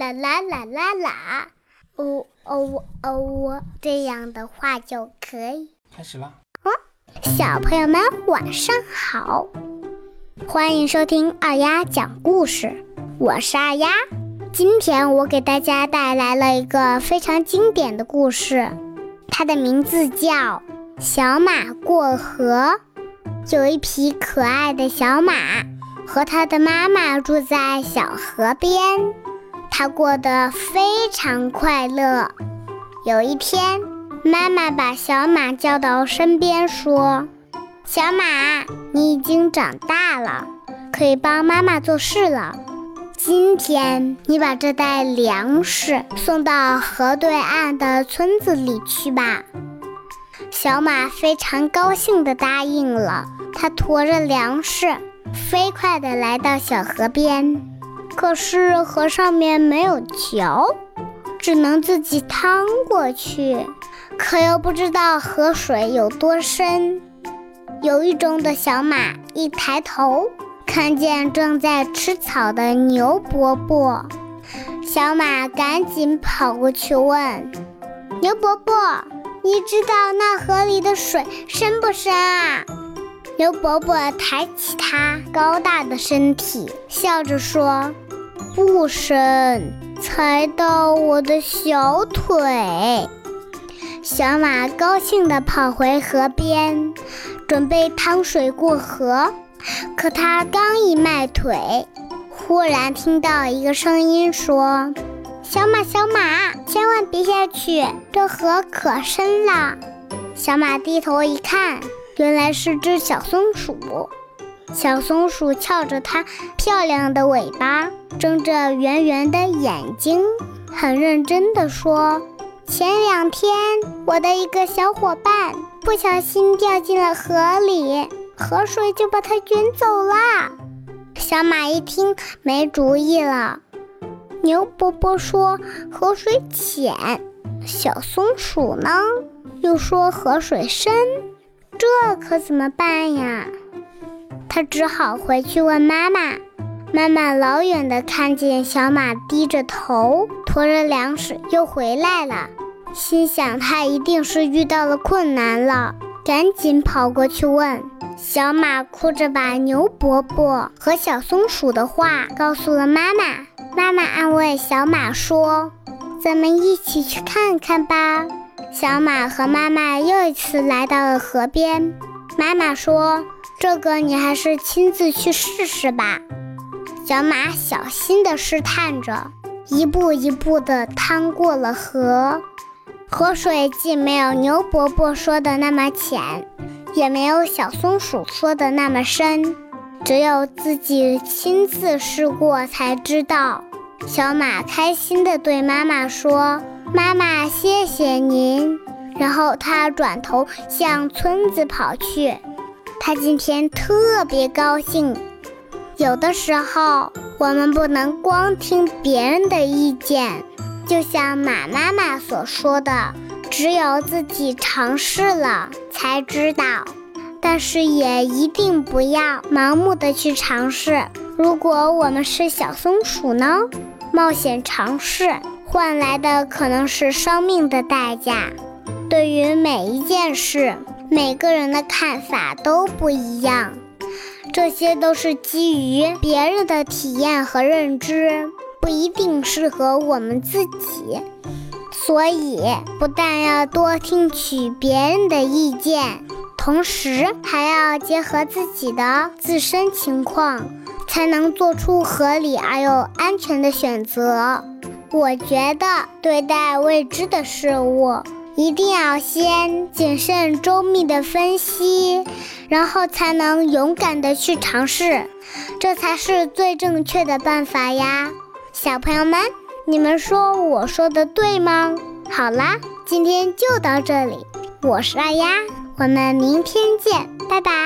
啦啦啦啦啦，哦哦哦，这样的话就可以开始了。哦，小朋友们晚上好，欢迎收听二丫讲故事，我是二丫。今天我给大家带来了一个非常经典的故事，它的名字叫《小马过河》。有一匹可爱的小马，和它的妈妈住在小河边，他过得非常快乐。有一天，妈妈把小马叫到身边，说：“小马，你已经长大了，可以帮妈妈做事了。今天，你把这袋粮食送到河对岸的村子里去吧。”小马非常高兴地答应了。它驮着粮食，飞快地来到小河边。可是河上面没有桥，只能自己趟过去。可又不知道河水有多深。犹豫中的小马一抬头，看见正在吃草的牛伯伯。小马赶紧跑过去问牛伯伯：“你知道那河里的水深不深啊？”牛伯伯抬起他高大的身体，笑着说：“不深，才到我的小腿。”小马高兴地跑回河边，准备趟水过河。可他刚一迈腿，忽然听到一个声音说：“小马，小马，千万别下去，这河可深了。”小马低头一看。原来是只小松鼠，小松鼠翘着它漂亮的尾巴，睁着圆圆的眼睛，很认真地说：“前两天，我的一个小伙伴不小心掉进了河里，河水就把它卷走了。”小马一听，没主意了。牛伯伯说：“河水浅。”小松鼠呢，又说：“河水深。”这可怎么办呀？他只好回去问妈妈。妈妈老远的看见小马低着头驮着粮食又回来了，心想他一定是遇到了困难了，赶紧跑过去问。小马哭着把牛伯伯和小松鼠的话告诉了妈妈。妈妈安慰小马说：“咱们一起去看看吧。”小马和妈妈又一次来到了河边。妈妈说：“这个你还是亲自去试试吧。”小马小心地试探着，一步一步地趟过了河。河水既没有牛伯伯说的那么浅，也没有小松鼠说的那么深，只有自己亲自试过才知道。小马开心地对妈妈说。妈妈，谢谢您。然后他转头向村子跑去。他今天特别高兴。有的时候，我们不能光听别人的意见，就像马妈妈所说的，只有自己尝试了才知道。但是也一定不要盲目的去尝试。如果我们是小松鼠呢？冒险尝试。换来的可能是生命的代价。对于每一件事，每个人的看法都不一样，这些都是基于别人的体验和认知，不一定适合我们自己。所以，不但要多听取别人的意见，同时还要结合自己的自身情况，才能做出合理而又安全的选择。我觉得对待未知的事物，一定要先谨慎周密的分析，然后才能勇敢的去尝试，这才是最正确的办法呀！小朋友们，你们说我说的对吗？好啦，今天就到这里，我是二丫，我们明天见，拜拜。